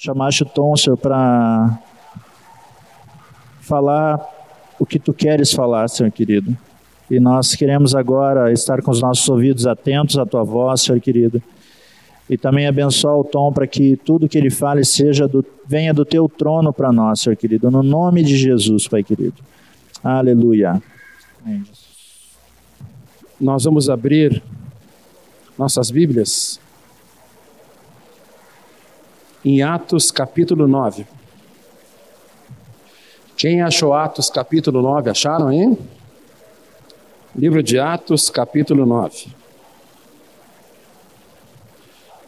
chamaste o Tom, Senhor, para falar o que tu queres falar, Senhor querido. E nós queremos agora estar com os nossos ouvidos atentos à tua voz, Senhor querido. E também abençoar o Tom para que tudo que ele fale seja do, venha do teu trono para nós, Senhor querido. No nome de Jesus, Pai querido. Aleluia. Nós vamos abrir nossas Bíblias em Atos capítulo 9. Quem achou Atos capítulo 9? Acharam, hein? Livro de Atos capítulo 9.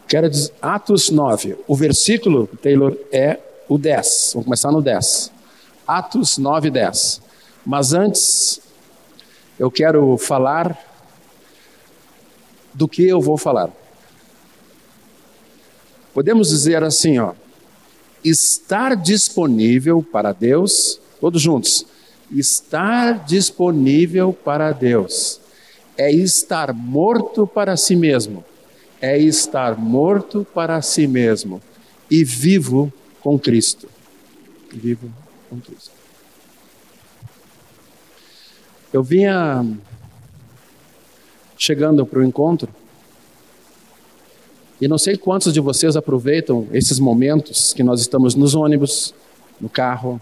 Quero dizer, Atos 9. O versículo, Taylor, é o 10. Vamos começar no 10. Atos 9, 10. Mas antes, eu quero falar do que eu vou falar. Podemos dizer assim, ó, estar disponível para Deus, todos juntos, estar disponível para Deus é estar morto para si mesmo, é estar morto para si mesmo e vivo com Cristo. Vivo com Cristo. Eu vinha chegando para o encontro e não sei quantos de vocês aproveitam esses momentos que nós estamos nos ônibus, no carro,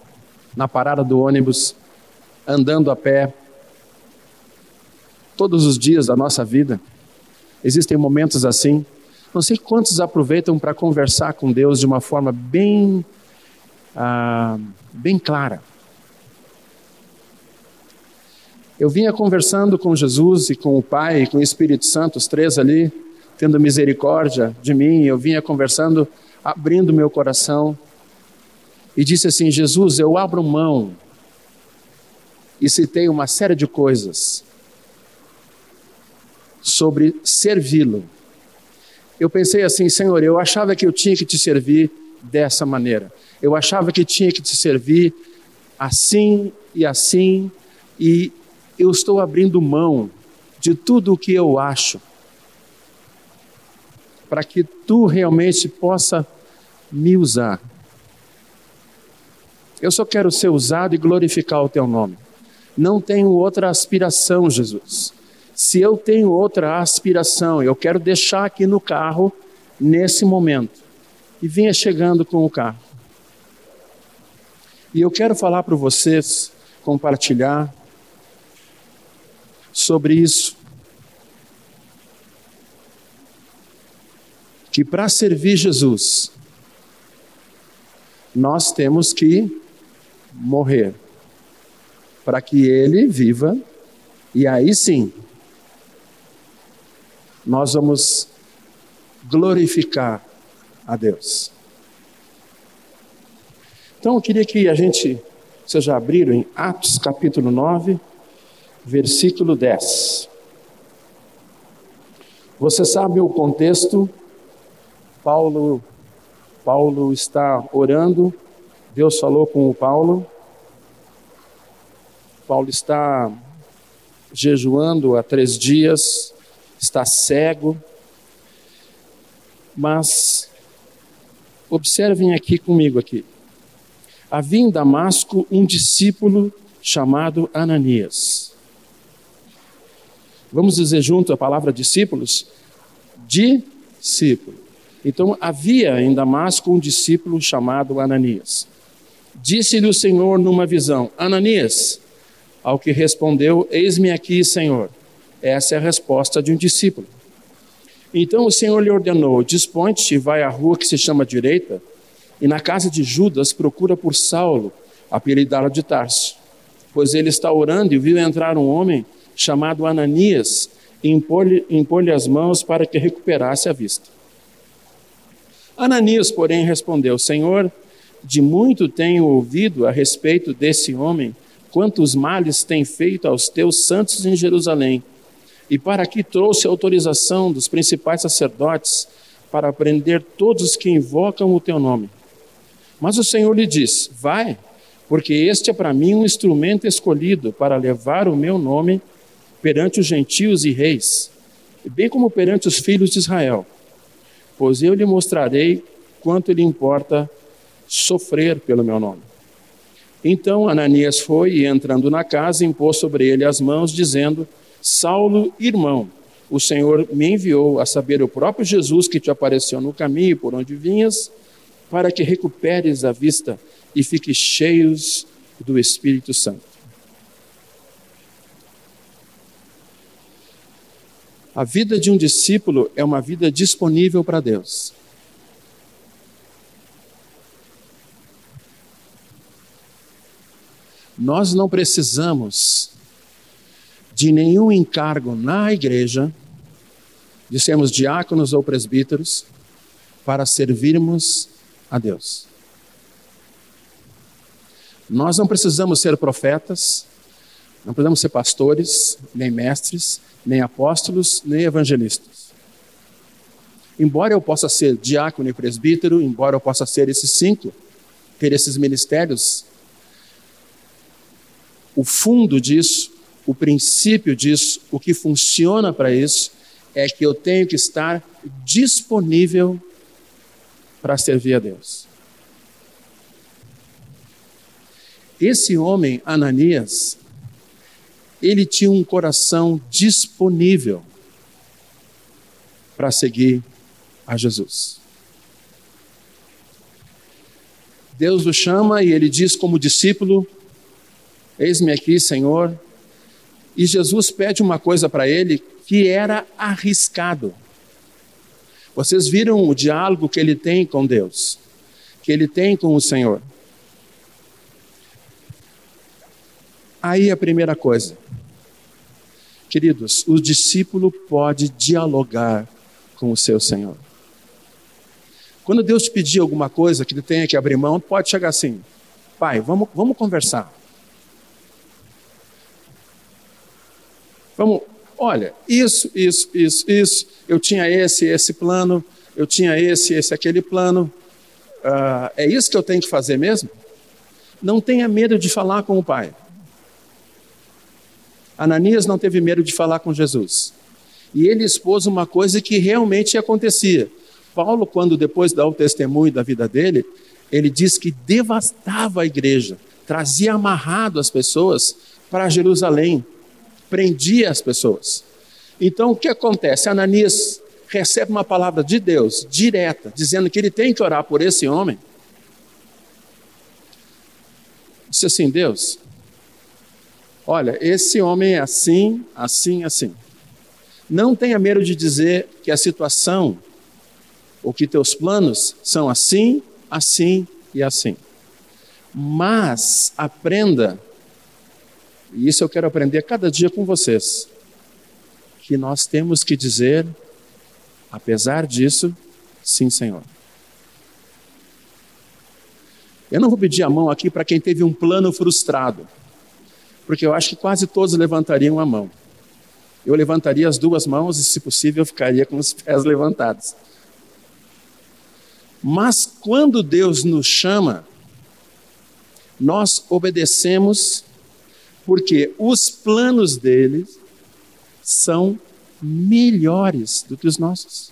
na parada do ônibus, andando a pé. Todos os dias da nossa vida, existem momentos assim. Não sei quantos aproveitam para conversar com Deus de uma forma bem, ah, bem clara. Eu vinha conversando com Jesus e com o Pai e com o Espírito Santo, os três ali, tendo misericórdia de mim, eu vinha conversando, abrindo meu coração e disse assim: Jesus, eu abro mão. E citei uma série de coisas sobre servi-lo. Eu pensei assim, Senhor, eu achava que eu tinha que te servir dessa maneira. Eu achava que tinha que te servir assim e assim, e eu estou abrindo mão de tudo o que eu acho para que tu realmente possa me usar. Eu só quero ser usado e glorificar o teu nome. Não tenho outra aspiração, Jesus. Se eu tenho outra aspiração, eu quero deixar aqui no carro nesse momento. E vinha chegando com o carro. E eu quero falar para vocês, compartilhar sobre isso. Que para servir Jesus, nós temos que morrer, para que Ele viva, e aí sim, nós vamos glorificar a Deus. Então eu queria que a gente, vocês já abriram em Atos capítulo 9, versículo 10. Você sabe o contexto Paulo, Paulo está orando, Deus falou com o Paulo. Paulo está jejuando há três dias, está cego, mas observem aqui comigo aqui. Havia em Damasco um discípulo chamado Ananias. Vamos dizer junto a palavra discípulos? Discípulo. Então havia em Damasco um discípulo chamado Ananias. Disse-lhe o Senhor numa visão: Ananias, ao que respondeu: Eis-me aqui, Senhor. Essa é a resposta de um discípulo. Então o Senhor lhe ordenou: Dispõe-te e vai à rua que se chama Direita, e na casa de Judas procura por Saulo, apelidado de Tarso. Pois ele está orando e viu entrar um homem chamado Ananias e impor-lhe impor as mãos para que recuperasse a vista. Ananias, porém, respondeu: Senhor, de muito tenho ouvido a respeito desse homem, quantos males tem feito aos teus santos em Jerusalém. E para que trouxe autorização dos principais sacerdotes para prender todos os que invocam o teu nome. Mas o Senhor lhe disse: Vai, porque este é para mim um instrumento escolhido para levar o meu nome perante os gentios e reis, bem como perante os filhos de Israel pois eu lhe mostrarei quanto lhe importa sofrer pelo meu nome. Então Ananias foi e, entrando na casa, impôs sobre ele as mãos, dizendo: Saulo, irmão, o Senhor me enviou a saber o próprio Jesus que te apareceu no caminho por onde vinhas, para que recuperes a vista e fiques cheios do Espírito Santo. A vida de um discípulo é uma vida disponível para Deus. Nós não precisamos de nenhum encargo na igreja, de sermos diáconos ou presbíteros, para servirmos a Deus. Nós não precisamos ser profetas, não precisamos ser pastores, nem mestres, nem apóstolos, nem evangelistas. Embora eu possa ser diácono e presbítero, embora eu possa ser esses cinco, ter esses ministérios, o fundo disso, o princípio disso, o que funciona para isso, é que eu tenho que estar disponível para servir a Deus. Esse homem, Ananias, ele tinha um coração disponível para seguir a Jesus. Deus o chama e ele diz como discípulo: Eis-me aqui, Senhor. E Jesus pede uma coisa para ele que era arriscado. Vocês viram o diálogo que ele tem com Deus, que ele tem com o Senhor. Aí a primeira coisa. Queridos, o discípulo pode dialogar com o seu Senhor. Quando Deus te pedir alguma coisa que ele tenha que abrir mão, pode chegar assim: Pai, vamos, vamos conversar. Vamos, olha, isso, isso, isso, isso. Eu tinha esse, esse plano. Eu tinha esse, esse, aquele plano. Uh, é isso que eu tenho que fazer mesmo? Não tenha medo de falar com o Pai. Ananias não teve medo de falar com Jesus. E ele expôs uma coisa que realmente acontecia. Paulo, quando depois dá o testemunho da vida dele, ele diz que devastava a igreja, trazia amarrado as pessoas para Jerusalém, prendia as pessoas. Então, o que acontece? Ananias recebe uma palavra de Deus, direta, dizendo que ele tem que orar por esse homem. Disse assim: Deus, Olha, esse homem é assim, assim, assim. Não tenha medo de dizer que a situação ou que teus planos são assim, assim e assim. Mas aprenda, e isso eu quero aprender cada dia com vocês, que nós temos que dizer, apesar disso, sim, Senhor. Eu não vou pedir a mão aqui para quem teve um plano frustrado porque eu acho que quase todos levantariam a mão. Eu levantaria as duas mãos e, se possível, ficaria com os pés levantados. Mas quando Deus nos chama, nós obedecemos, porque os planos dele são melhores do que os nossos.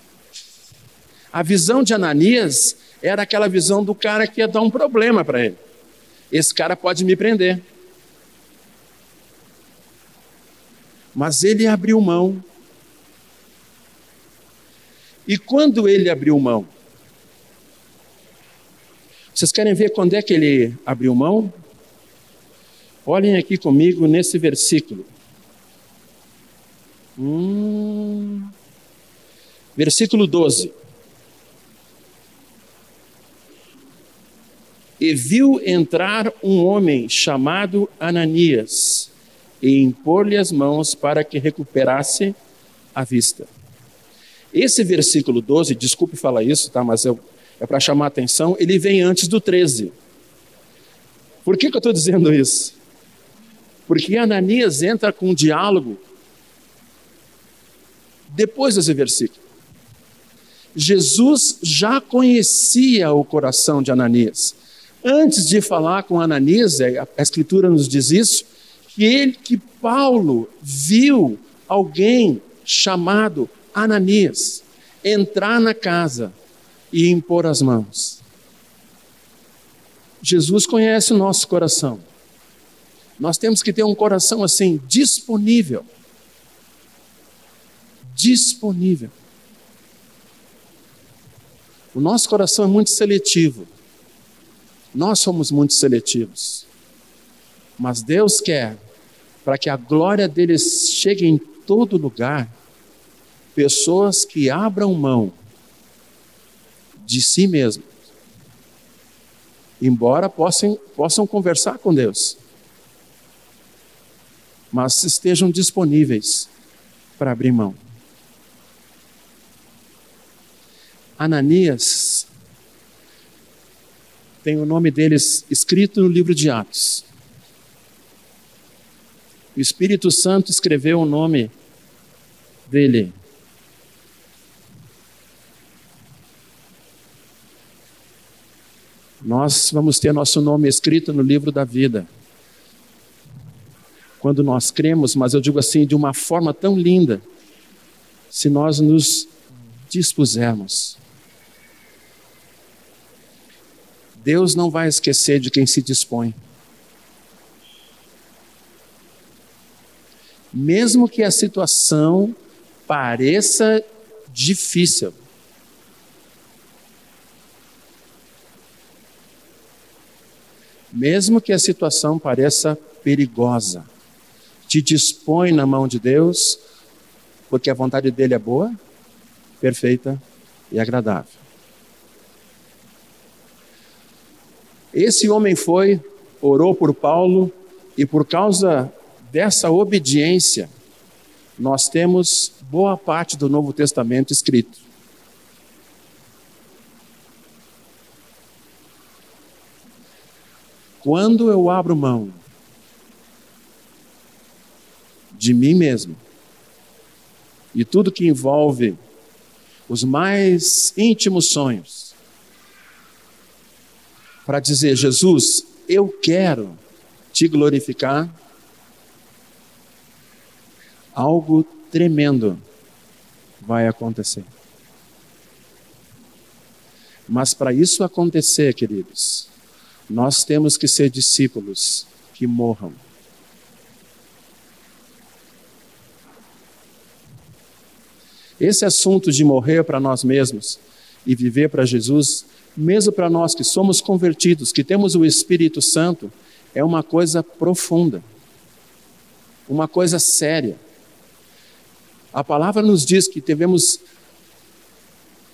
A visão de Ananias era aquela visão do cara que ia dar um problema para ele. Esse cara pode me prender. Mas ele abriu mão. E quando ele abriu mão? Vocês querem ver quando é que ele abriu mão? Olhem aqui comigo nesse versículo. Hum, versículo 12. E viu entrar um homem chamado Ananias e impor-lhe as mãos para que recuperasse a vista. Esse versículo 12, desculpe falar isso, tá, mas é para chamar a atenção, ele vem antes do 13. Por que, que eu estou dizendo isso? Porque Ananias entra com um diálogo depois desse versículo. Jesus já conhecia o coração de Ananias. Antes de falar com Ananias, a Escritura nos diz isso, que ele, que Paulo viu alguém chamado Ananias entrar na casa e impor as mãos. Jesus conhece o nosso coração. Nós temos que ter um coração assim, disponível. Disponível. O nosso coração é muito seletivo. Nós somos muito seletivos. Mas Deus quer, para que a glória dele chegue em todo lugar, pessoas que abram mão de si mesmo, embora possam, possam conversar com Deus, mas estejam disponíveis para abrir mão. Ananias tem o nome deles escrito no livro de Atos. O Espírito Santo escreveu o nome dele. Nós vamos ter nosso nome escrito no livro da vida. Quando nós cremos, mas eu digo assim, de uma forma tão linda, se nós nos dispusermos. Deus não vai esquecer de quem se dispõe. Mesmo que a situação pareça difícil. Mesmo que a situação pareça perigosa, te dispõe na mão de Deus, porque a vontade dele é boa, perfeita e agradável. Esse homem foi, orou por Paulo, e por causa dessa obediência, nós temos boa parte do Novo Testamento escrito. Quando eu abro mão de mim mesmo e tudo que envolve os mais íntimos sonhos, para dizer: Jesus, eu quero te glorificar, algo tremendo vai acontecer. Mas para isso acontecer, queridos, nós temos que ser discípulos que morram. Esse assunto de morrer para nós mesmos e viver para Jesus mesmo para nós que somos convertidos, que temos o Espírito Santo, é uma coisa profunda, uma coisa séria. A palavra nos diz que devemos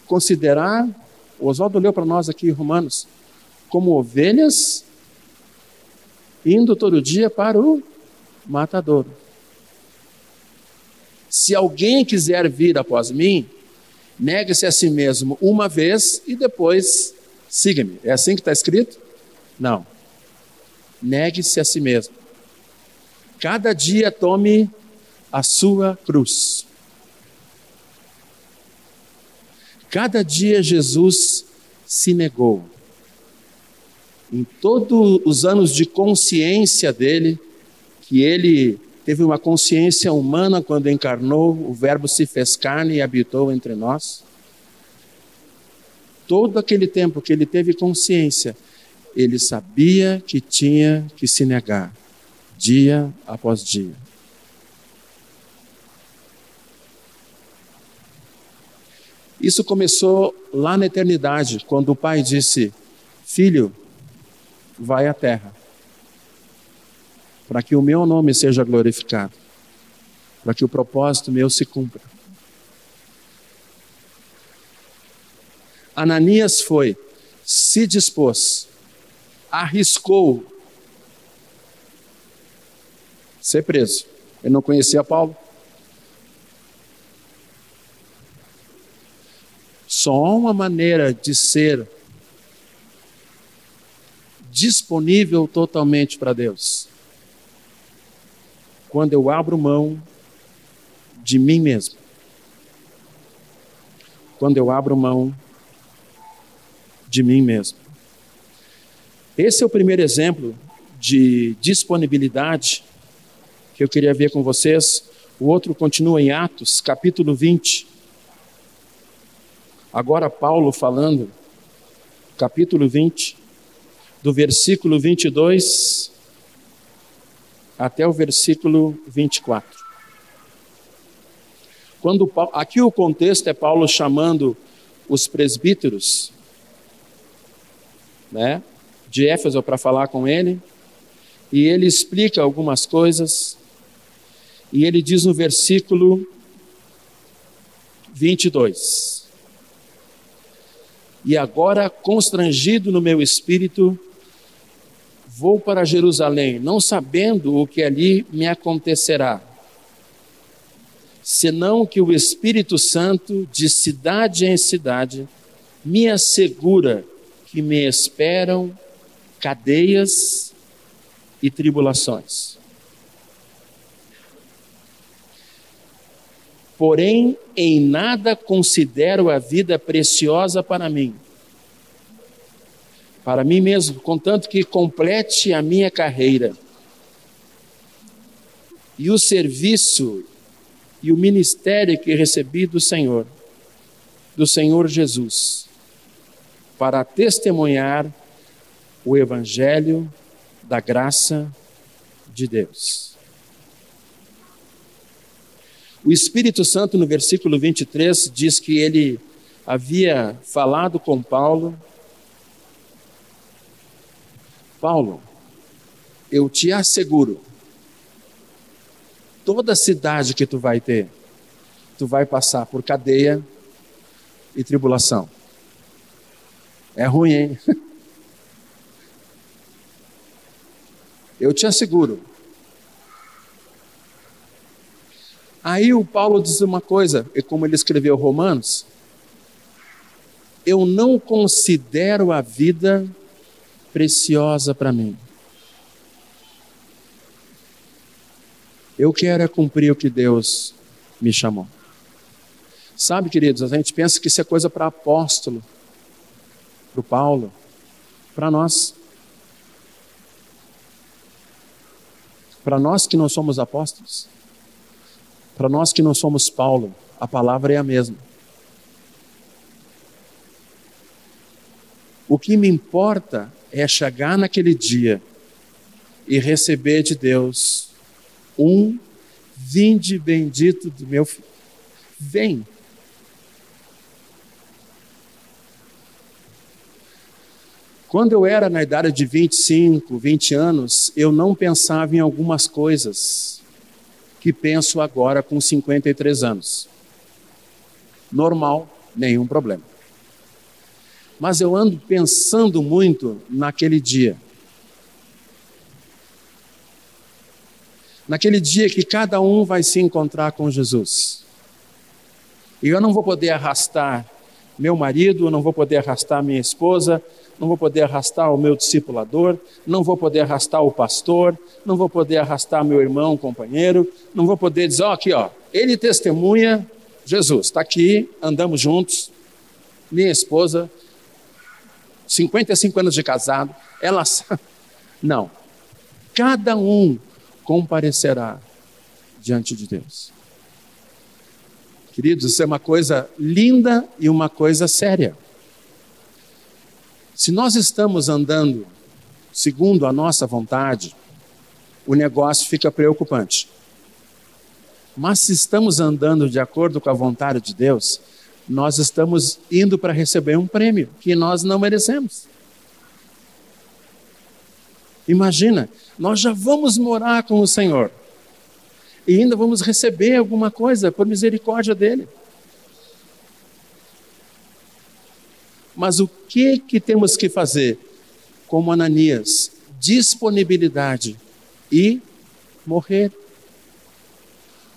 considerar, Oswaldo leu para nós aqui Romanos, como ovelhas indo todo dia para o matador. Se alguém quiser vir após mim, Negue-se a si mesmo uma vez e depois siga-me. É assim que está escrito? Não. Negue-se a si mesmo. Cada dia tome a sua cruz. Cada dia Jesus se negou. Em todos os anos de consciência dele, que ele teve uma consciência humana quando encarnou, o Verbo se fez carne e habitou entre nós. Todo aquele tempo que ele teve consciência, ele sabia que tinha que se negar, dia após dia. Isso começou lá na eternidade, quando o pai disse: Filho, vai à terra para que o meu nome seja glorificado, para que o propósito meu se cumpra. Ananias foi, se dispôs, arriscou ser preso. Ele não conhecia Paulo. Só uma maneira de ser disponível totalmente para Deus quando eu abro mão de mim mesmo. Quando eu abro mão de mim mesmo. Esse é o primeiro exemplo de disponibilidade que eu queria ver com vocês. O outro continua em Atos, capítulo 20. Agora, Paulo falando, capítulo 20, do versículo 22 até o versículo 24. Quando aqui o contexto é Paulo chamando os presbíteros, né, de Éfeso para falar com ele, e ele explica algumas coisas, e ele diz no versículo 22: E agora, constrangido no meu espírito, vou para Jerusalém, não sabendo o que ali me acontecerá, senão que o Espírito Santo, de cidade em cidade, me assegura que me esperam cadeias e tribulações. Porém, em nada considero a vida preciosa para mim. Para mim mesmo, contanto que complete a minha carreira. E o serviço e o ministério que recebi do Senhor, do Senhor Jesus, para testemunhar o Evangelho da graça de Deus. O Espírito Santo, no versículo 23, diz que ele havia falado com Paulo. Paulo, eu te asseguro, toda cidade que tu vai ter, tu vai passar por cadeia e tribulação. É ruim, hein? Eu te asseguro. Aí o Paulo diz uma coisa, e como ele escreveu Romanos, eu não considero a vida preciosa para mim. Eu quero é cumprir o que Deus me chamou. Sabe, queridos, a gente pensa que isso é coisa para apóstolo, para o Paulo, para nós. Para nós que não somos apóstolos, para nós que não somos Paulo, a palavra é a mesma. O que me importa é chegar naquele dia e receber de Deus um vinde bendito do meu filho. Vem. Quando eu era na idade de 25, 20 anos, eu não pensava em algumas coisas que penso agora com 53 anos. Normal, nenhum problema. Mas eu ando pensando muito naquele dia. Naquele dia que cada um vai se encontrar com Jesus. E eu não vou poder arrastar meu marido, não vou poder arrastar minha esposa, não vou poder arrastar o meu discipulador, não vou poder arrastar o pastor, não vou poder arrastar meu irmão, companheiro, não vou poder dizer, ó, oh, aqui, ó, ele testemunha Jesus, está aqui, andamos juntos, minha esposa, 55 anos de casado, ela Não. Cada um comparecerá diante de Deus. Queridos, isso é uma coisa linda e uma coisa séria. Se nós estamos andando segundo a nossa vontade, o negócio fica preocupante. Mas se estamos andando de acordo com a vontade de Deus, nós estamos indo para receber um prêmio que nós não merecemos. Imagina, nós já vamos morar com o Senhor e ainda vamos receber alguma coisa por misericórdia dele. Mas o que que temos que fazer? Como Ananias, disponibilidade e morrer.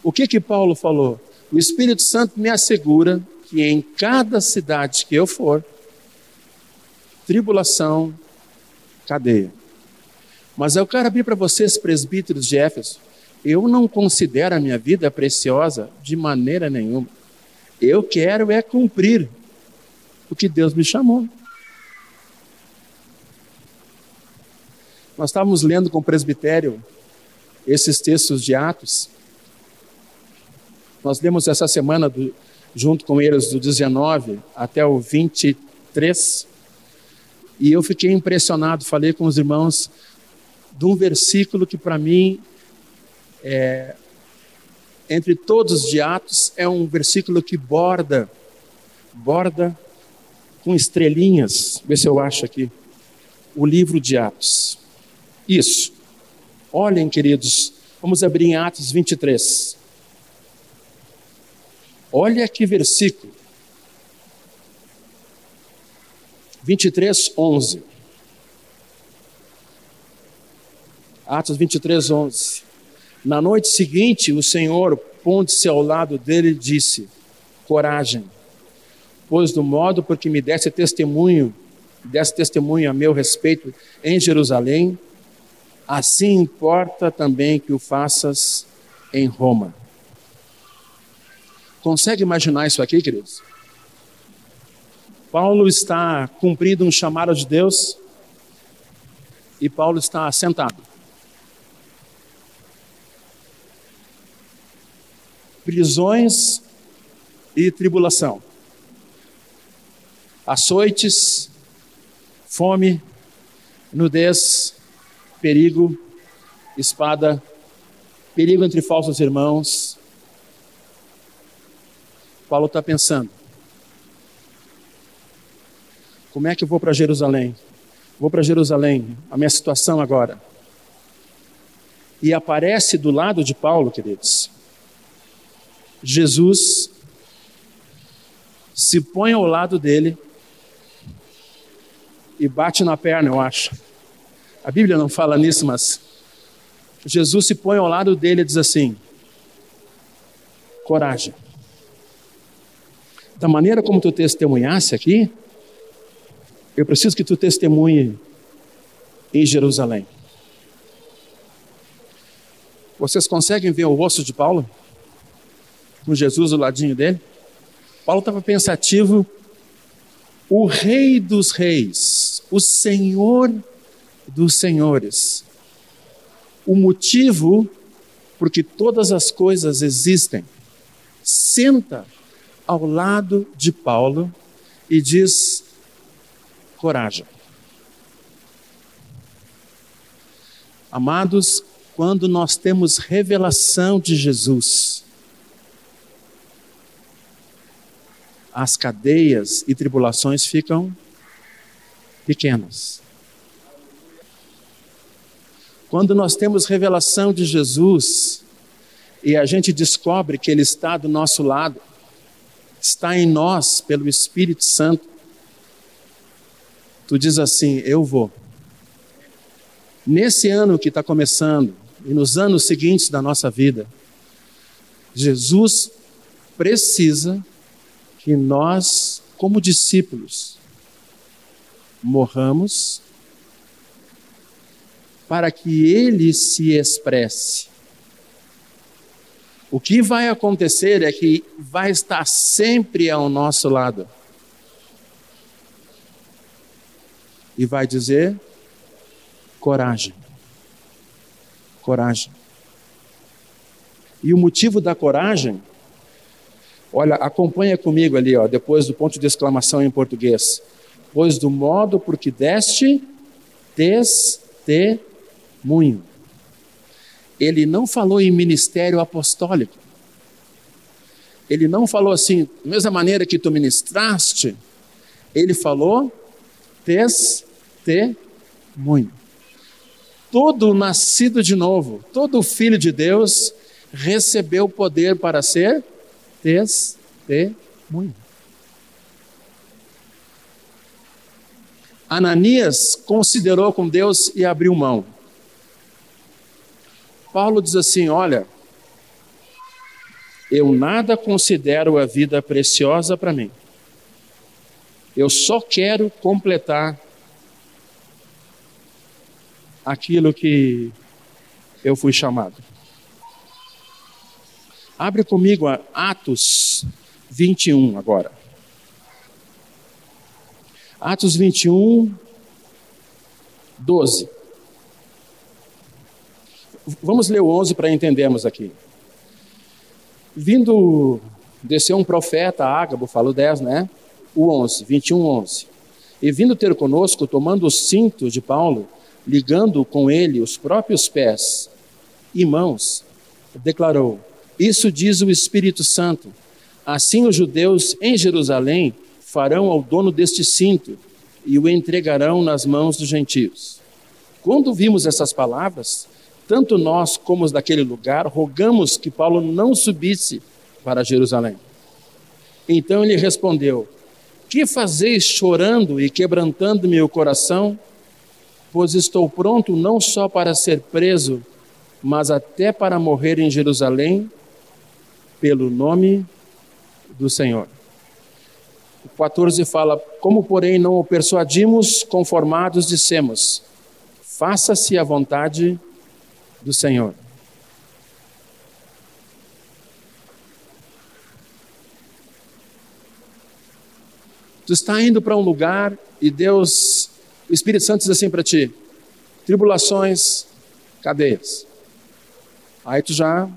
O que que Paulo falou? O Espírito Santo me assegura que em cada cidade que eu for, tribulação, cadeia. Mas eu quero abrir para vocês, presbíteros de Éfeso, eu não considero a minha vida preciosa de maneira nenhuma. Eu quero é cumprir o que Deus me chamou. Nós estávamos lendo com o presbitério esses textos de Atos. Nós lemos essa semana, do, junto com eles, do 19 até o 23. E eu fiquei impressionado, falei com os irmãos de um versículo que para mim, é, entre todos os de Atos, é um versículo que borda, borda com estrelinhas, vê se eu acho aqui, o livro de Atos. Isso. Olhem, queridos, vamos abrir em Atos 23. Olha que versículo. 23, 11. Atos 23, 11. Na noite seguinte, o Senhor, pondo-se ao lado dele, disse: Coragem, pois do modo porque me desse testemunho, desse testemunho a meu respeito em Jerusalém, assim importa também que o faças em Roma. Consegue imaginar isso aqui, queridos? Paulo está cumprindo um chamado de Deus e Paulo está sentado. Prisões e tribulação, açoites, fome, nudez, perigo, espada, perigo entre falsos irmãos. Paulo está pensando: como é que eu vou para Jerusalém? Vou para Jerusalém, a minha situação agora. E aparece do lado de Paulo, queridos, Jesus se põe ao lado dele e bate na perna, eu acho. A Bíblia não fala nisso, mas Jesus se põe ao lado dele e diz assim: coragem. Da maneira como tu testemunhasse aqui, eu preciso que tu testemunhe em Jerusalém. Vocês conseguem ver o rosto de Paulo? Com Jesus do ladinho dele? Paulo estava pensativo. O Rei dos Reis, o Senhor dos Senhores. O motivo porque todas as coisas existem. Senta ao lado de Paulo e diz: coragem. Amados, quando nós temos revelação de Jesus, as cadeias e tribulações ficam pequenas. Quando nós temos revelação de Jesus e a gente descobre que Ele está do nosso lado, está em nós pelo Espírito Santo, tu diz assim: Eu vou. Nesse ano que está começando e nos anos seguintes da nossa vida, Jesus precisa que nós, como discípulos, morramos para que ele se expresse. O que vai acontecer é que vai estar sempre ao nosso lado. e vai dizer: coragem. Coragem. E o motivo da coragem, olha, acompanha comigo ali, ó, depois do ponto de exclamação em português. Pois do modo por que deste testemunho. Ele não falou em ministério apostólico. Ele não falou assim, mesma maneira que tu ministraste, ele falou testemunho. Todo nascido de novo, todo filho de Deus recebeu poder para ser testemunho. Ananias considerou com Deus e abriu mão. Paulo diz assim: Olha, eu nada considero a vida preciosa para mim eu só quero completar aquilo que eu fui chamado. Abre comigo a Atos 21 agora. Atos 21, 12. Vamos ler o 11 para entendermos aqui. Vindo, desceu um profeta, Ágabo, falo 10, né? o 11, 21, 11. E vindo ter conosco, tomando o cinto de Paulo, ligando com ele os próprios pés e mãos, declarou: Isso diz o Espírito Santo. Assim os judeus em Jerusalém farão ao dono deste cinto e o entregarão nas mãos dos gentios. Quando vimos essas palavras, tanto nós como os daquele lugar rogamos que Paulo não subisse para Jerusalém. Então ele respondeu: Que fazeis chorando e quebrantando meu coração? Pois estou pronto não só para ser preso, mas até para morrer em Jerusalém pelo nome do Senhor. O 14 fala: Como, porém, não o persuadimos, conformados dissemos: Faça-se a vontade do Senhor. Tu está indo para um lugar e Deus, o Espírito Santo diz assim para ti: tribulações, cadeias. Aí tu já,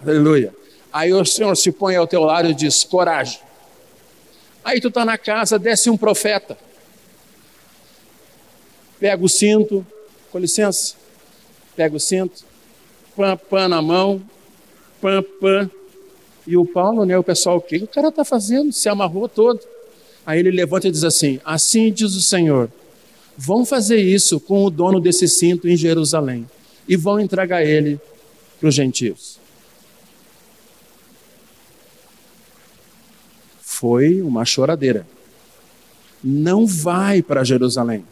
aleluia. Aí o Senhor se põe ao teu lado e diz: coragem. Aí tu está na casa, desce um profeta, pega o cinto, com licença, pega o cinto, pã, pã na mão, pã, pã. E o Paulo, né, o pessoal, o que o cara está fazendo? Se amarrou todo. Aí ele levanta e diz assim: Assim diz o Senhor, vão fazer isso com o dono desse cinto em Jerusalém e vão entregar ele para os gentios. Foi uma choradeira. Não vai para Jerusalém.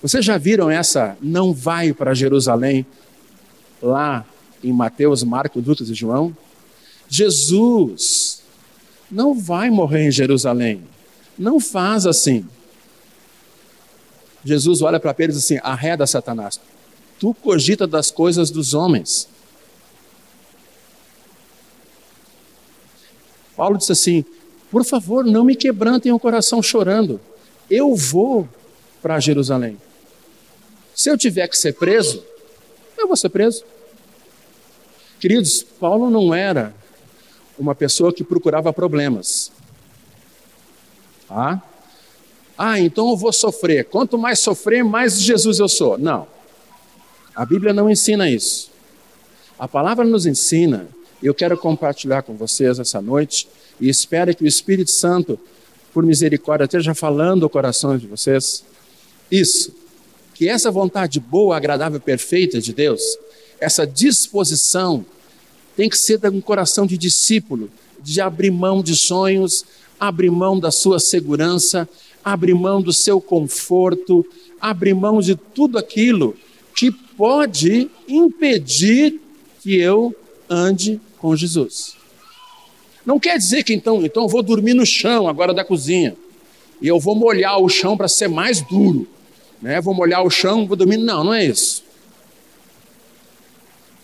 Vocês já viram essa não vai para Jerusalém lá em Mateus, Marcos, Lucas e João? Jesus não vai morrer em Jerusalém. Não faz assim. Jesus olha para Pedro e diz assim: arreda Satanás. Tu cogita das coisas dos homens. Paulo disse assim: por favor, não me quebrantem o coração chorando. Eu vou para Jerusalém. Se eu tiver que ser preso, eu vou ser preso. Queridos, Paulo não era uma pessoa que procurava problemas. Ah, ah, então eu vou sofrer. Quanto mais sofrer, mais Jesus eu sou. Não. A Bíblia não ensina isso. A palavra nos ensina, eu quero compartilhar com vocês essa noite, e espero que o Espírito Santo, por misericórdia, esteja falando o coração de vocês. Isso que essa vontade boa, agradável, perfeita de Deus, essa disposição, tem que ser de um coração de discípulo, de abrir mão de sonhos, abrir mão da sua segurança, abrir mão do seu conforto, abrir mão de tudo aquilo que pode impedir que eu ande com Jesus. Não quer dizer que então, então eu vou dormir no chão agora da cozinha e eu vou molhar o chão para ser mais duro né? vou molhar o chão, vou dormir. Não, não é isso.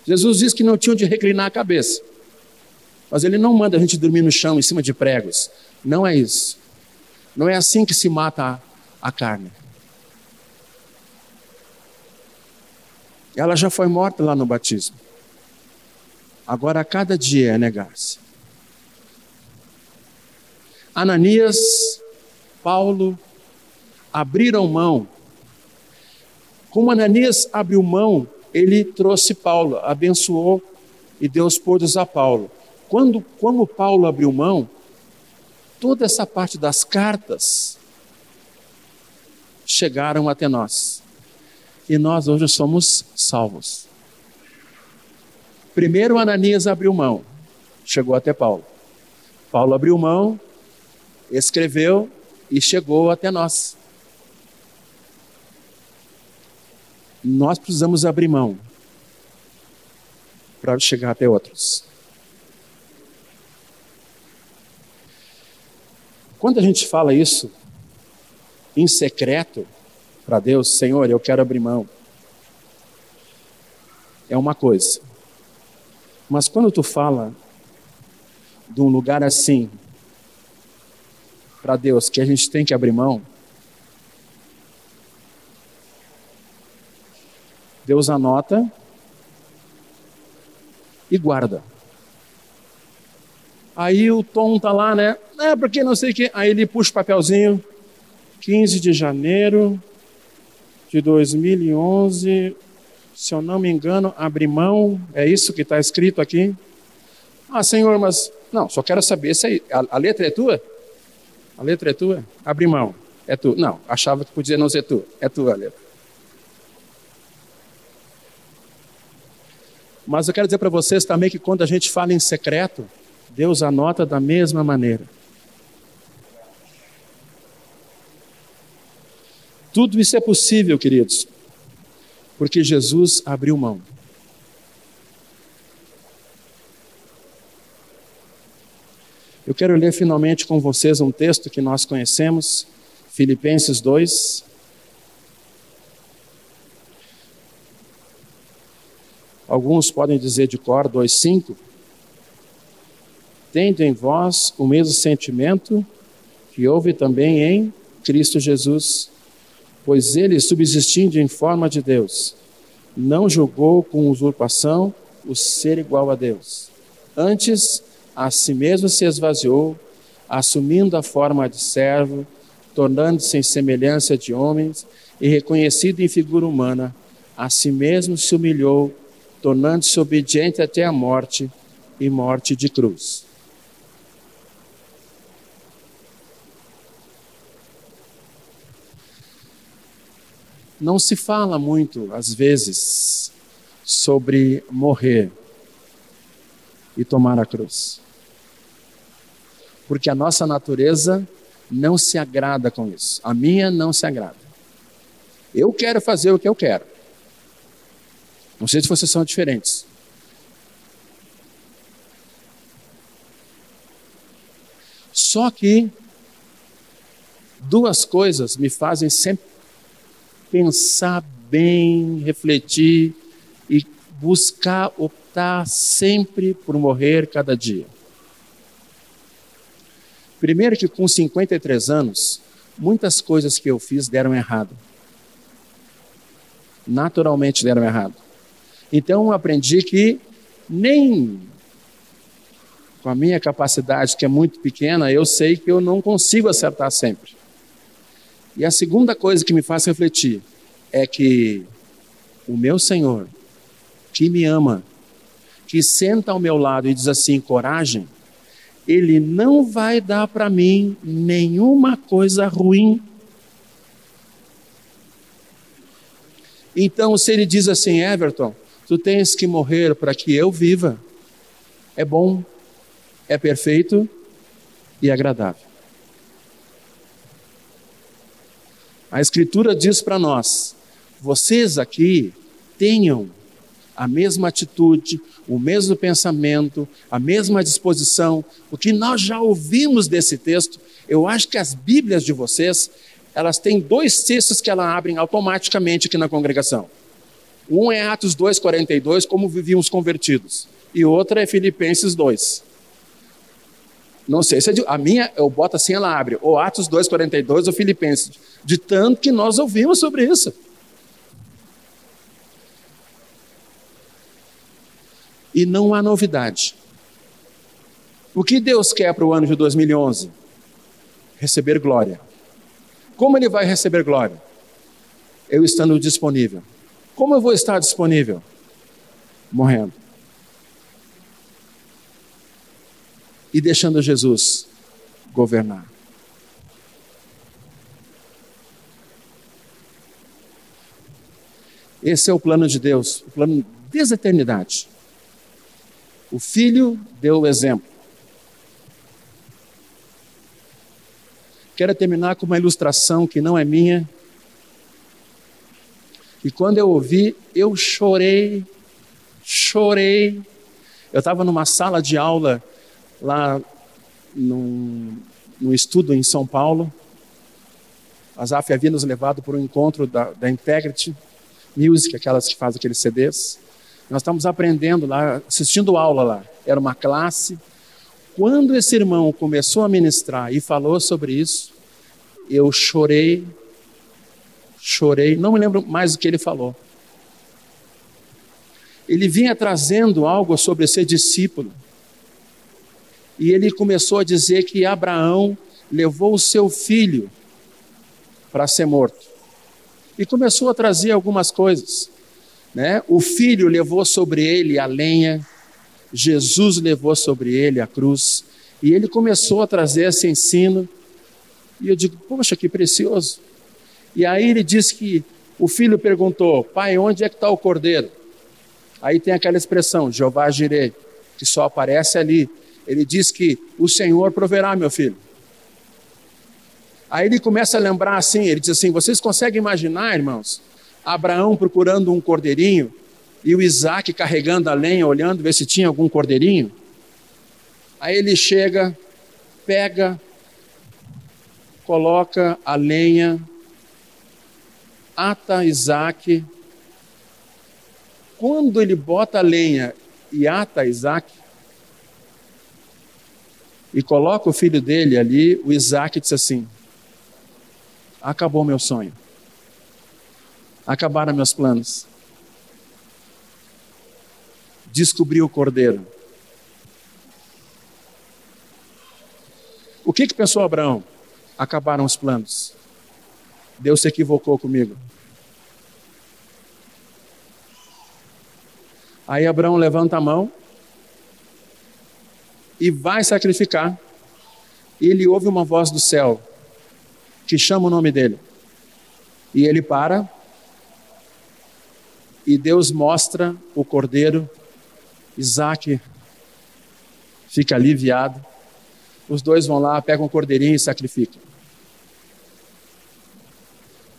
Jesus disse que não tinham de reclinar a cabeça. Mas ele não manda a gente dormir no chão, em cima de pregos. Não é isso. Não é assim que se mata a, a carne. Ela já foi morta lá no batismo. Agora, a cada dia é negar-se. Ananias, Paulo abriram mão como Ananias abriu mão, ele trouxe Paulo, abençoou e Deus pôde usar Paulo. Quando, como Paulo abriu mão, toda essa parte das cartas chegaram até nós. E nós hoje somos salvos. Primeiro Ananias abriu mão, chegou até Paulo. Paulo abriu mão, escreveu e chegou até nós. nós precisamos abrir mão para chegar até outros. Quando a gente fala isso em secreto para Deus, Senhor, eu quero abrir mão, é uma coisa. Mas quando tu fala de um lugar assim para Deus que a gente tem que abrir mão, Deus anota e guarda. Aí o Tom tá lá, né? É, porque não sei o que. Aí ele puxa o papelzinho. 15 de janeiro de 2011, se eu não me engano, abri mão, é isso que está escrito aqui? Ah, senhor, mas. Não, só quero saber se aí. A, a, letra é tua? A letra é tua? Abri mão. É tu. Não, achava que podia não ser tu. É tua a letra. Mas eu quero dizer para vocês também que quando a gente fala em secreto, Deus anota da mesma maneira. Tudo isso é possível, queridos, porque Jesus abriu mão. Eu quero ler finalmente com vocês um texto que nós conhecemos, Filipenses 2. Alguns podem dizer de cor 2,5. Tendo em vós o mesmo sentimento que houve também em Cristo Jesus, pois ele, subsistindo em forma de Deus, não julgou com usurpação o ser igual a Deus. Antes, a si mesmo se esvaziou, assumindo a forma de servo, tornando-se em semelhança de homens e reconhecido em figura humana, a si mesmo se humilhou tornando-se obediente até a morte e morte de cruz. Não se fala muito, às vezes, sobre morrer e tomar a cruz. Porque a nossa natureza não se agrada com isso. A minha não se agrada. Eu quero fazer o que eu quero. Não sei se vocês são diferentes. Só que duas coisas me fazem sempre pensar bem, refletir e buscar optar sempre por morrer cada dia. Primeiro que com 53 anos, muitas coisas que eu fiz deram errado. Naturalmente deram errado. Então eu aprendi que nem com a minha capacidade, que é muito pequena, eu sei que eu não consigo acertar sempre. E a segunda coisa que me faz refletir é que o meu Senhor, que me ama, que senta ao meu lado e diz assim: coragem, Ele não vai dar para mim nenhuma coisa ruim. Então, se Ele diz assim, Everton, Tu tens que morrer para que eu viva. É bom, é perfeito e agradável. A Escritura diz para nós: vocês aqui tenham a mesma atitude, o mesmo pensamento, a mesma disposição. O que nós já ouvimos desse texto, eu acho que as Bíblias de vocês, elas têm dois textos que elas abrem automaticamente aqui na congregação. Um é Atos 2,42, como viviam os convertidos. E outra é Filipenses 2. Não sei se é de, a minha, eu boto assim, ela abre. Ou Atos 2,42 ou Filipenses. De tanto que nós ouvimos sobre isso. E não há novidade. O que Deus quer para o ano de 2011? Receber glória. Como Ele vai receber glória? Eu estando disponível. Como eu vou estar disponível? Morrendo. E deixando Jesus governar. Esse é o plano de Deus, o plano desde a eternidade. O Filho deu o exemplo. Quero terminar com uma ilustração que não é minha, e quando eu ouvi, eu chorei, chorei. Eu estava numa sala de aula lá num, num estudo em São Paulo. A Zaf havia nos levado para um encontro da, da Integrity Music, aquelas que fazem aqueles CDs. Nós estávamos aprendendo lá, assistindo aula lá. Era uma classe. Quando esse irmão começou a ministrar e falou sobre isso, eu chorei chorei, não me lembro mais o que ele falou. Ele vinha trazendo algo sobre ser discípulo. E ele começou a dizer que Abraão levou o seu filho para ser morto. E começou a trazer algumas coisas. Né? O filho levou sobre ele a lenha, Jesus levou sobre ele a cruz, e ele começou a trazer esse ensino. E eu digo, poxa, que precioso. E aí ele disse que o filho perguntou, pai, onde é que está o cordeiro? Aí tem aquela expressão, Jeová Jireh, que só aparece ali. Ele diz que o Senhor proverá, meu filho. Aí ele começa a lembrar assim, ele diz assim: vocês conseguem imaginar, irmãos, Abraão procurando um cordeirinho e o Isaac carregando a lenha, olhando, ver se tinha algum cordeirinho? Aí ele chega, pega, coloca a lenha, ata Isaac. Quando ele bota a lenha e ata Isaac, e coloca o filho dele ali, o Isaac diz assim: Acabou meu sonho. Acabaram meus planos. Descobri o cordeiro. O que, que pensou Abraão? Acabaram os planos. Deus se equivocou comigo. Aí Abraão levanta a mão e vai sacrificar. E ele ouve uma voz do céu que chama o nome dele. E ele para, e Deus mostra o cordeiro, Isaac fica aliviado. Os dois vão lá, pegam o cordeirinho e sacrificam.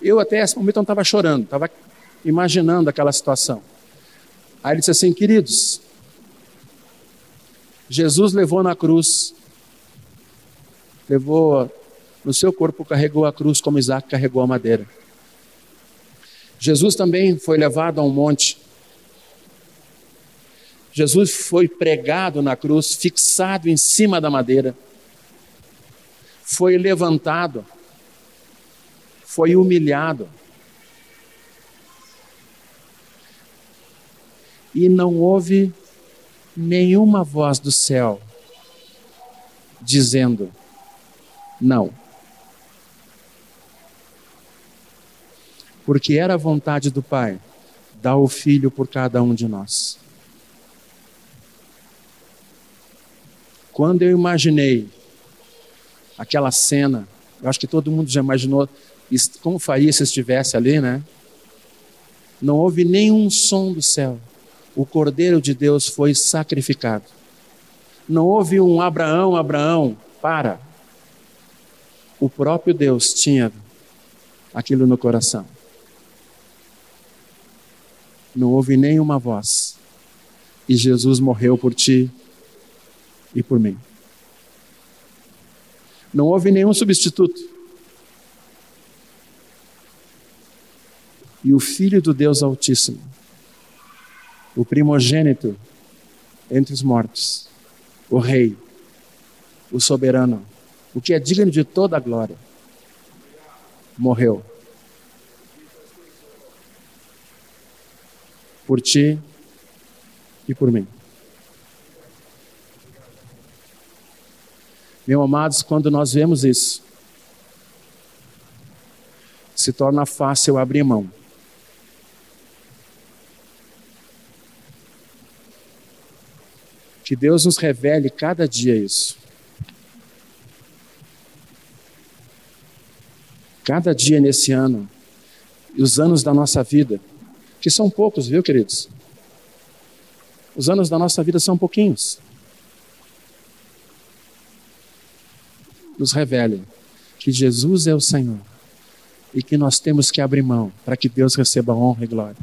Eu até esse momento não estava chorando, estava imaginando aquela situação. Aí ele disse assim: queridos, Jesus levou na cruz, levou no seu corpo, carregou a cruz como Isaac carregou a madeira. Jesus também foi levado a um monte. Jesus foi pregado na cruz, fixado em cima da madeira. Foi levantado. Foi humilhado. E não houve nenhuma voz do céu dizendo: não. porque era a vontade do Pai dar o Filho por cada um de nós. Quando eu imaginei aquela cena, eu acho que todo mundo já imaginou como faria se estivesse ali, né? Não houve nenhum som do céu. O Cordeiro de Deus foi sacrificado. Não houve um Abraão, Abraão, para. O próprio Deus tinha aquilo no coração não houve nenhuma voz. E Jesus morreu por ti e por mim. Não houve nenhum substituto. E o Filho do Deus Altíssimo, o primogênito entre os mortos, o Rei, o soberano, o que é digno de toda a glória, morreu por ti e por mim. Meus amados, quando nós vemos isso, se torna fácil abrir mão. Que Deus nos revele cada dia isso. Cada dia nesse ano, e os anos da nossa vida, que são poucos, viu, queridos? Os anos da nossa vida são pouquinhos. Nos revele que Jesus é o Senhor e que nós temos que abrir mão para que Deus receba honra e glória.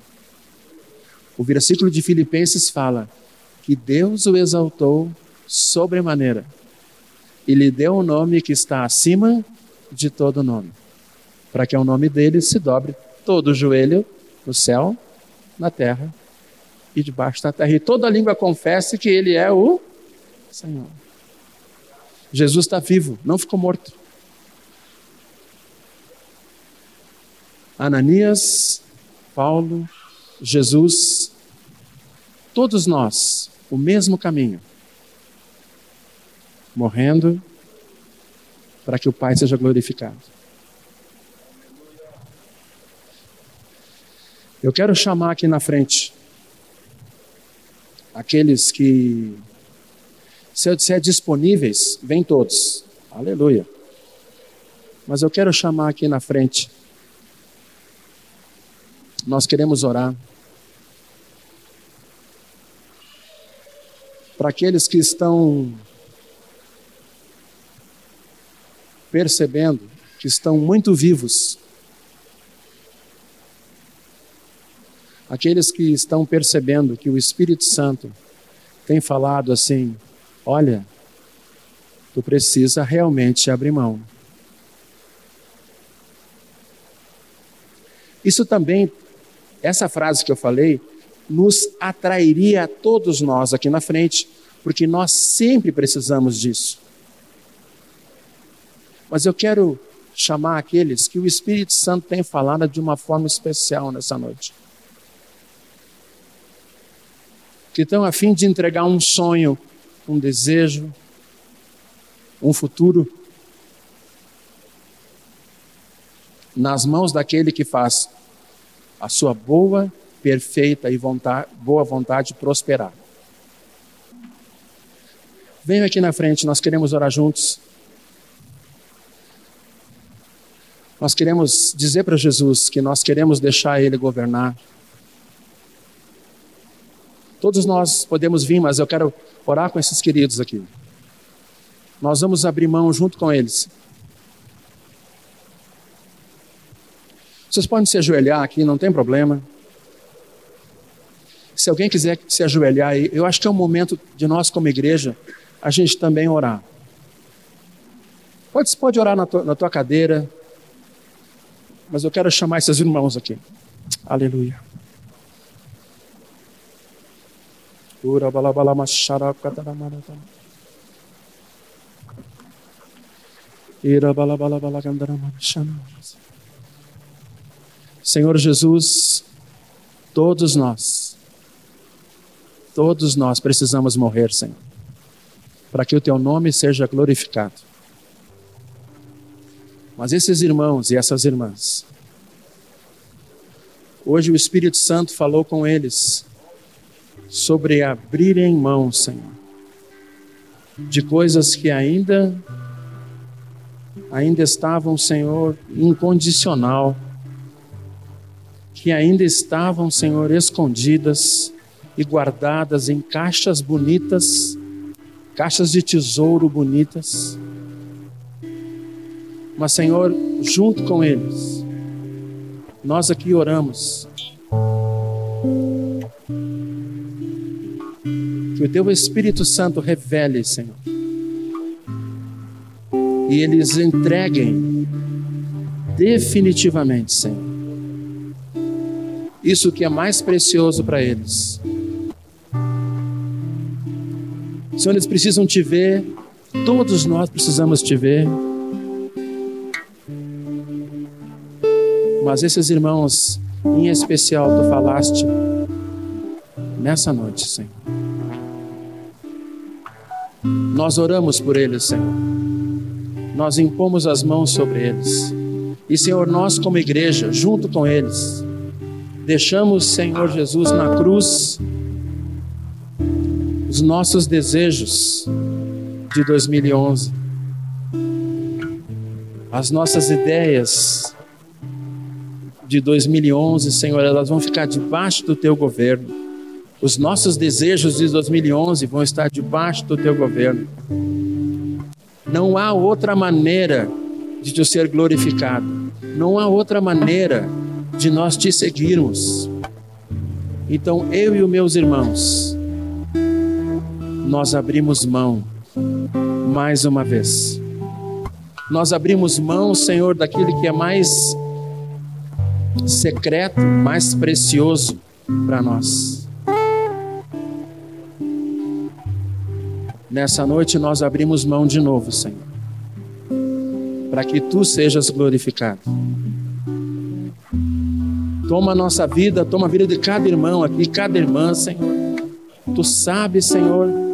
O versículo de Filipenses fala que Deus o exaltou sobremaneira e lhe deu um nome que está acima de todo nome, para que ao nome dele se dobre todo o joelho no céu, na terra e debaixo da terra. E toda língua confesse que Ele é o Senhor. Jesus está vivo, não ficou morto. Ananias, Paulo, Jesus, todos nós, o mesmo caminho. morrendo para que o Pai seja glorificado. Eu quero chamar aqui na frente aqueles que, se eu disser disponíveis, vem todos. Aleluia. Mas eu quero chamar aqui na frente. Nós queremos orar. Para aqueles que estão percebendo que estão muito vivos. Aqueles que estão percebendo que o Espírito Santo tem falado assim: olha, tu precisa realmente abrir mão. Isso também, essa frase que eu falei, nos atrairia a todos nós aqui na frente, porque nós sempre precisamos disso. Mas eu quero chamar aqueles que o Espírito Santo tem falado de uma forma especial nessa noite. Que estão a fim de entregar um sonho, um desejo, um futuro nas mãos daquele que faz a sua boa, perfeita e vontade, boa vontade prosperar. Venham aqui na frente, nós queremos orar juntos. Nós queremos dizer para Jesus que nós queremos deixar Ele governar. Todos nós podemos vir, mas eu quero orar com esses queridos aqui. Nós vamos abrir mão junto com eles Vocês podem se ajoelhar aqui, não tem problema. Se alguém quiser se ajoelhar aí, eu acho que é o momento de nós, como igreja, a gente também orar. Pode, pode orar na tua, na tua cadeira, mas eu quero chamar esses irmãos aqui. Aleluia. Senhor Jesus, todos nós, todos nós precisamos morrer, Senhor, para que o teu nome seja glorificado. Mas esses irmãos e essas irmãs, hoje o Espírito Santo falou com eles sobre abrirem mão, Senhor, de coisas que ainda ainda estavam, Senhor, incondicional que ainda estavam, Senhor, escondidas e guardadas em caixas bonitas, caixas de tesouro bonitas. Mas, Senhor, junto com eles, nós aqui oramos. Que o Teu Espírito Santo revele, Senhor, e eles entreguem definitivamente, Senhor isso que é mais precioso para eles. Senhor, eles precisam te ver, todos nós precisamos te ver. Mas esses irmãos, em especial, tu falaste nessa noite, Senhor. Nós oramos por eles, Senhor. Nós impomos as mãos sobre eles. E, Senhor, nós, como igreja, junto com eles, deixamos, Senhor Jesus, na cruz os nossos desejos de 2011, as nossas ideias de 2011, Senhor, elas vão ficar debaixo do teu governo. Os nossos desejos de 2011 vão estar debaixo do teu governo. Não há outra maneira de te ser glorificado. Não há outra maneira de nós te seguirmos. Então eu e os meus irmãos, nós abrimos mão mais uma vez. Nós abrimos mão, Senhor, daquilo que é mais secreto, mais precioso para nós. Nessa noite nós abrimos mão de novo, Senhor, para que tu sejas glorificado. Toma a nossa vida, toma a vida de cada irmão aqui, cada irmã, Senhor. Tu sabes, Senhor,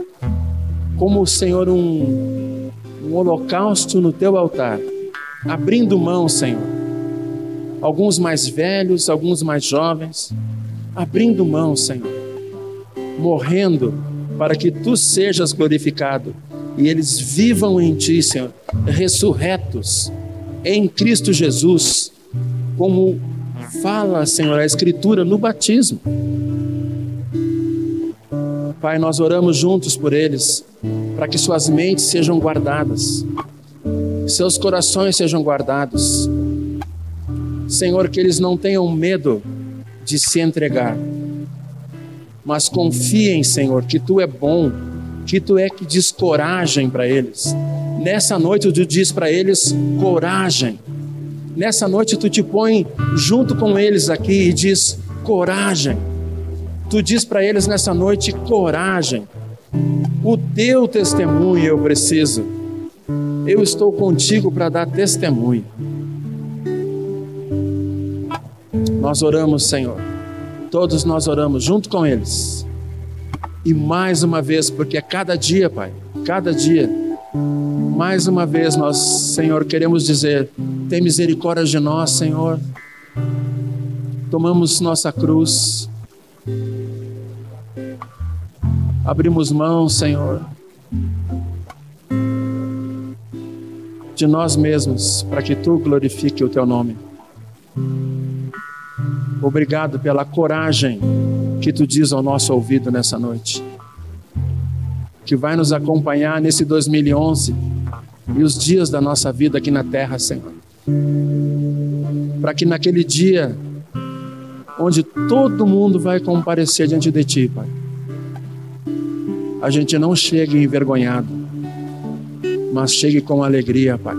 como Senhor um um holocausto no teu altar, abrindo mão, Senhor. Alguns mais velhos, alguns mais jovens, abrindo mão, Senhor, morrendo para que tu sejas glorificado e eles vivam em ti, Senhor, ressurretos em Cristo Jesus, como fala, Senhor, a Escritura no batismo. Pai, nós oramos juntos por eles, para que suas mentes sejam guardadas, seus corações sejam guardados. Senhor, que eles não tenham medo de se entregar, mas confiem, Senhor, que tu é bom, que tu é que diz coragem para eles. Nessa noite tu diz para eles coragem. Nessa noite tu te põe junto com eles aqui e diz coragem. Tu diz para eles nessa noite coragem. O teu testemunho eu preciso. Eu estou contigo para dar testemunho. Nós oramos, Senhor. Todos nós oramos junto com eles. E mais uma vez, porque é cada dia, Pai, cada dia, mais uma vez nós, Senhor, queremos dizer: tem misericórdia de nós, Senhor. Tomamos nossa cruz, abrimos mão, Senhor, de nós mesmos, para que tu glorifique o teu nome. Obrigado pela coragem que tu diz ao nosso ouvido nessa noite, que vai nos acompanhar nesse 2011 e os dias da nossa vida aqui na terra, Senhor. Para que naquele dia, onde todo mundo vai comparecer diante de Ti, Pai, a gente não chegue envergonhado, mas chegue com alegria, Pai.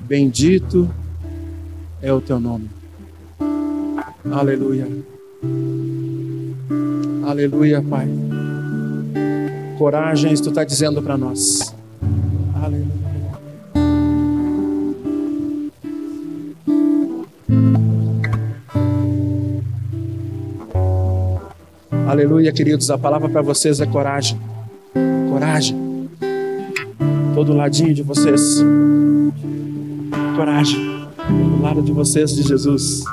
Bendito é o Teu nome. Aleluia. Aleluia, Pai. Coragem, tu está dizendo para nós. Aleluia. Aleluia, queridos. A palavra para vocês é coragem. Coragem. Todo ladinho de vocês. Coragem. Do lado de vocês de Jesus.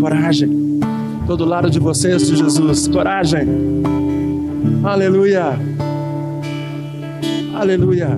Coragem. Todo lado de vocês de Jesus. Coragem. Aleluia. Aleluia.